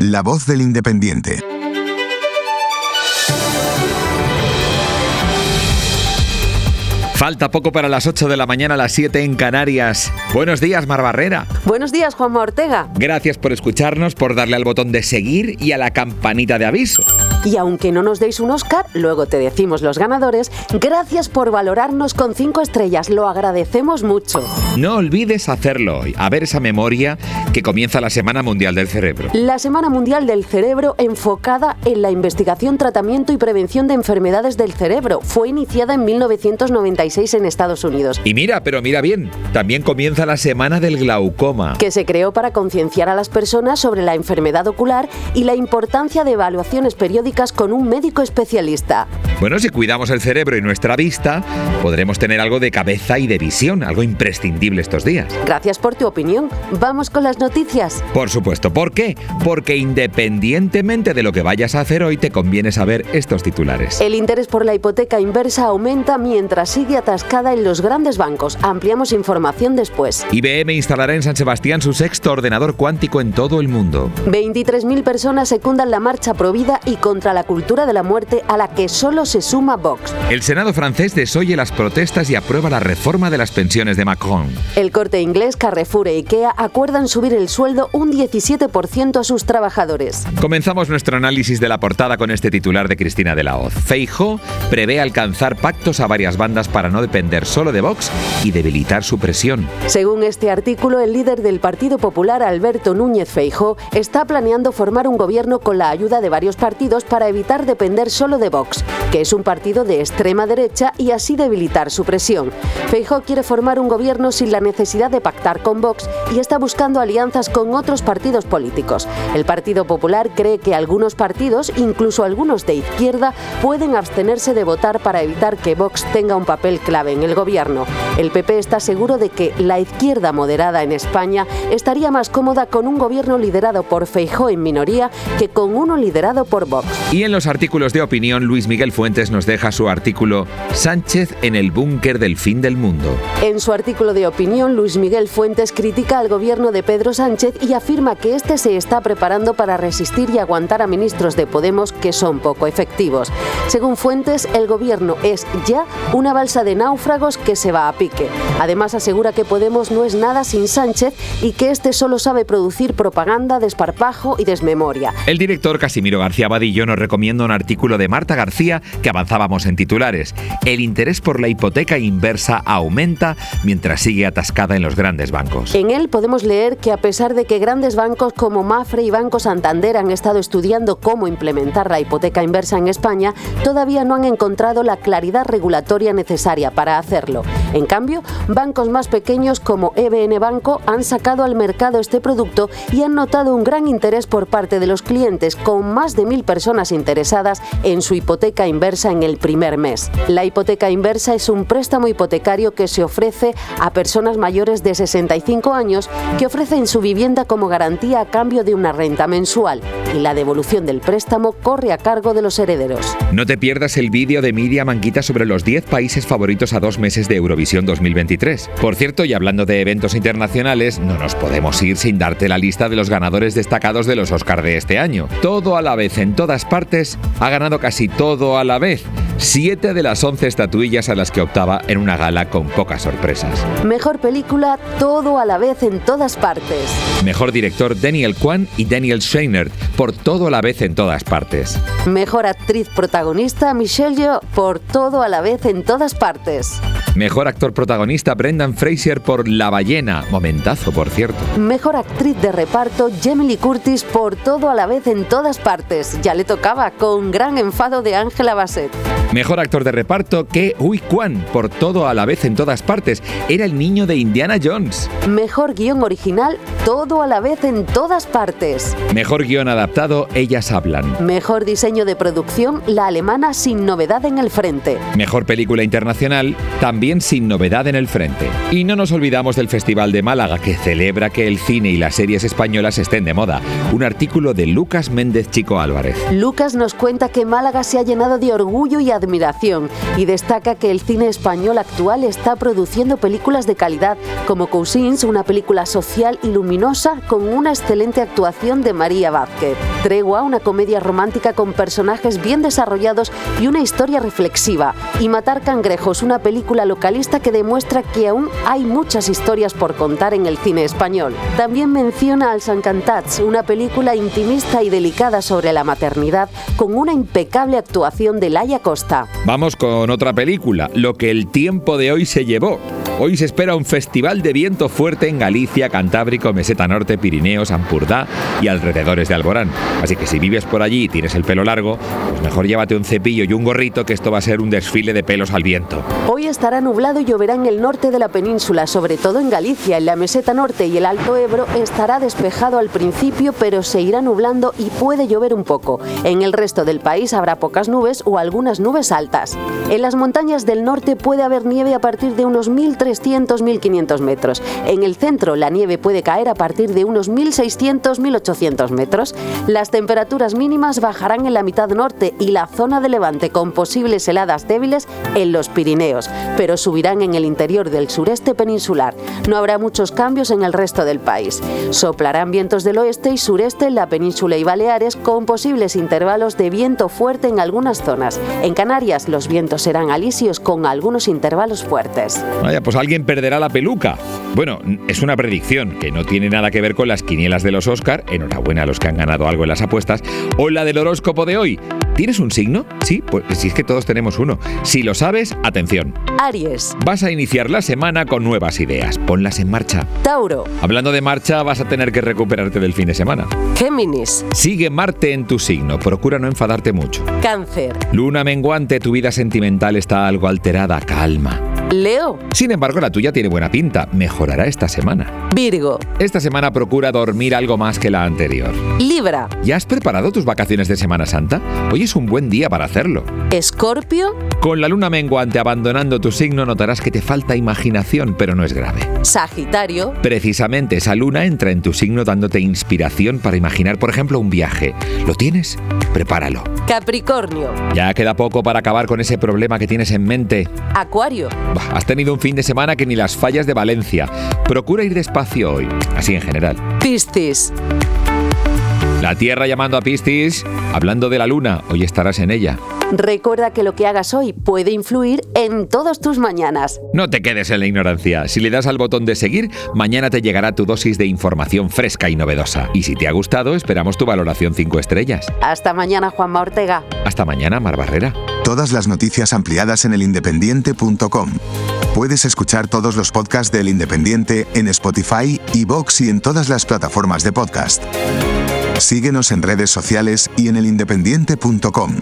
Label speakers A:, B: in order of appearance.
A: La voz del independiente.
B: Falta poco para las 8 de la mañana, las 7 en Canarias. Buenos días, Mar Barrera.
C: Buenos días, Juanma Ortega.
B: Gracias por escucharnos, por darle al botón de seguir y a la campanita de aviso.
C: Y aunque no nos deis un Oscar, luego te decimos los ganadores, gracias por valorarnos con 5 estrellas, lo agradecemos mucho.
B: No olvides hacerlo hoy, a ver esa memoria que comienza la Semana Mundial del Cerebro.
C: La Semana Mundial del Cerebro enfocada en la investigación, tratamiento y prevención de enfermedades del cerebro. Fue iniciada en 1996 en Estados Unidos.
B: Y mira, pero mira bien, también comienza la Semana del Glaucoma.
C: Que se creó para concienciar a las personas sobre la enfermedad ocular y la importancia de evaluaciones periódicas con un médico especialista.
B: Bueno, si cuidamos el cerebro y nuestra vista, podremos tener algo de cabeza y de visión, algo imprescindible estos días.
C: Gracias por tu opinión. Vamos con las noticias.
B: Por supuesto. ¿Por qué? Porque independientemente de lo que vayas a hacer hoy, te conviene saber estos titulares.
C: El interés por la hipoteca inversa aumenta mientras sigue atascada en los grandes bancos. Ampliamos información después.
B: IBM instalará en San Sebastián su sexto ordenador cuántico en todo el mundo.
C: 23.000 personas secundan la marcha provida y contra la cultura de la muerte a la que solo se suma Vox.
B: El Senado francés desoye las protestas y aprueba la reforma de las pensiones de Macron.
C: El corte inglés Carrefour e IKEA acuerdan subir el sueldo un 17% a sus trabajadores.
B: Comenzamos nuestro análisis de la portada con este titular de Cristina de la Hoz. Feijó prevé alcanzar pactos a varias bandas para no depender solo de Vox y debilitar su presión.
C: Según este artículo, el líder del Partido Popular, Alberto Núñez Feijó, está planeando formar un gobierno con la ayuda de varios partidos para para evitar depender solo de Vox, que es un partido de extrema derecha y así debilitar su presión. Feijóo quiere formar un gobierno sin la necesidad de pactar con Vox y está buscando alianzas con otros partidos políticos. El Partido Popular cree que algunos partidos, incluso algunos de izquierda, pueden abstenerse de votar para evitar que Vox tenga un papel clave en el gobierno. El PP está seguro de que la izquierda moderada en España estaría más cómoda con un gobierno liderado por Feijóo en minoría que con uno liderado por Vox.
B: Y en los artículos de opinión, Luis Miguel Fuentes nos deja su artículo Sánchez en el búnker del fin del mundo.
C: En su artículo de opinión, Luis Miguel Fuentes critica al gobierno de Pedro Sánchez y afirma que este se está preparando para resistir y aguantar a ministros de Podemos que son poco efectivos. Según Fuentes, el gobierno es ya una balsa de náufragos que se va a pique. Además, asegura que Podemos no es nada sin Sánchez y que este solo sabe producir propaganda, desparpajo y desmemoria.
B: El director Casimiro García Badillo nos recomiendo un artículo de Marta García que avanzábamos en titulares. El interés por la hipoteca inversa aumenta mientras sigue atascada en los grandes bancos.
C: En él podemos leer que a pesar de que grandes bancos como Mafre y Banco Santander han estado estudiando cómo implementar la hipoteca inversa en España, todavía no han encontrado la claridad regulatoria necesaria para hacerlo. En cambio, bancos más pequeños como EBN Banco han sacado al mercado este producto y han notado un gran interés por parte de los clientes, con más de mil personas interesadas en su hipoteca inversa en el primer mes. La hipoteca inversa es un préstamo hipotecario que se ofrece a personas mayores de 65 años que ofrecen su vivienda como garantía a cambio de una renta mensual y la devolución del préstamo corre a cargo de los herederos.
B: No te pierdas el vídeo de Miriam Manquita sobre los 10 países favoritos a dos meses de Eurovisión 2023. Por cierto, y hablando de eventos internacionales, no nos podemos ir sin darte la lista de los ganadores destacados de los Oscar de este año. Todo a la vez en todas partes, ha ganado casi todo a la vez. Siete de las once estatuillas a las que optaba en una gala con pocas sorpresas.
C: Mejor película, todo a la vez en todas partes.
B: Mejor director, Daniel Kwan y Daniel Scheinert, por todo a la vez en todas partes.
C: Mejor actriz protagonista, Michelle Yeoh, por todo a la vez en todas partes.
B: Mejor actor protagonista, Brendan Fraser por La ballena. Momentazo, por cierto.
C: Mejor actriz de reparto, Jamie Curtis por todo a la vez en todas partes. Ya le tocaba, con gran enfado de Angela Bassett.
B: Mejor actor de reparto que Ui Kwan por todo a la vez en todas partes. Era el niño de Indiana Jones.
C: Mejor guion original, todo a la vez en todas partes.
B: Mejor guion adaptado, Ellas hablan.
C: Mejor diseño de producción, la alemana sin novedad en el frente.
B: Mejor película internacional, también sin novedad en el frente. Y no nos olvidamos del Festival de Málaga, que celebra que el cine y las series españolas estén de moda. Un artículo de Lucas Méndez Chico Álvarez.
C: Lucas nos cuenta que Málaga se ha llenado de orgullo y admiración y destaca que el cine español actual está produciendo películas de calidad como Cousins, una película social y luminosa con una excelente actuación de María Vázquez. Tregua, una comedia romántica con personajes bien desarrollados y una historia reflexiva. Y Matar cangrejos, una película localista que demuestra que aún hay muchas historias por contar en el cine español. También menciona Al Encantats, una película intimista y delicada sobre la maternidad con una impecable actuación de Laia Costa.
B: Vamos con otra película, Lo que el tiempo de hoy se llevó. Hoy se espera un festival de viento fuerte en Galicia, Cantábrico, Meseta Norte, Pirineos, Ampurdá y alrededores de Alborán. Así que si vives por allí y tienes el pelo largo, pues mejor llévate un cepillo y un gorrito que esto va a ser un desfile de pelos al viento.
C: Hoy estará nublado y lloverá en el norte de la península, sobre todo en Galicia, en la Meseta Norte y el Alto Ebro estará despejado al principio, pero se irá nublando y puede llover un poco. En el resto del país habrá pocas nubes o algunas nubes altas. En las montañas del norte puede haber nieve a partir de unos 1.300-1.500 metros. En el centro la nieve puede caer a partir de unos 1.600-1.800 metros. Las temperaturas mínimas bajarán en la mitad norte y la zona de levante con posibles heladas débiles en los Pirineos, pero subirán en el interior del sureste peninsular. No habrá muchos cambios en el resto del país. Soplarán vientos del oeste y sureste en la península y Baleares con posibles intervalos de viento fuerte en algunas zonas. En Canarias los vientos serán alisios con algunos intervalos fuertes.
B: Pues alguien perderá la peluca. Bueno, es una predicción que no tiene nada que ver con las quinielas de los Oscar, enhorabuena a los que han ganado algo en las apuestas, o la del horóscopo de hoy. ¿Tienes un signo? Sí, pues si es que todos tenemos uno. Si lo sabes, atención.
C: Aries.
B: Vas a iniciar la semana con nuevas ideas. Ponlas en marcha.
C: Tauro.
B: Hablando de marcha, vas a tener que recuperarte del fin de semana.
C: Géminis.
B: Sigue Marte en tu signo. Procura no enfadarte mucho.
C: Cáncer.
B: Luna menguante, tu vida sentimental está algo alterada. Calma.
C: Leo.
B: Sin embargo, la tuya tiene buena pinta. Mejorará esta semana.
C: Virgo.
B: Esta semana procura dormir algo más que la anterior.
C: Libra.
B: ¿Ya has preparado tus vacaciones de Semana Santa? Hoy es un buen día para hacerlo.
C: Escorpio.
B: Con la luna menguante abandonando tu signo notarás que te falta imaginación, pero no es grave.
C: Sagitario.
B: Precisamente esa luna entra en tu signo dándote inspiración para imaginar, por ejemplo, un viaje. ¿Lo tienes? Prepáralo.
C: Capricornio.
B: Ya queda poco para acabar con ese problema que tienes en mente.
C: Acuario.
B: Bah, has tenido un fin de semana que ni las fallas de Valencia. Procura ir despacio hoy, así en general.
C: Piscis.
B: La Tierra llamando a Piscis, hablando de la Luna, hoy estarás en ella.
C: Recuerda que lo que hagas hoy puede influir en todas tus mañanas.
B: No te quedes en la ignorancia. Si le das al botón de seguir, mañana te llegará tu dosis de información fresca y novedosa. Y si te ha gustado, esperamos tu valoración 5 estrellas.
C: Hasta mañana, Juanma Ortega.
B: Hasta mañana, Mar Barrera.
A: Todas las noticias ampliadas en elindependiente.com. Puedes escuchar todos los podcasts del Independiente en Spotify, iVoox y en todas las plataformas de podcast. Síguenos en redes sociales y en elindependiente.com.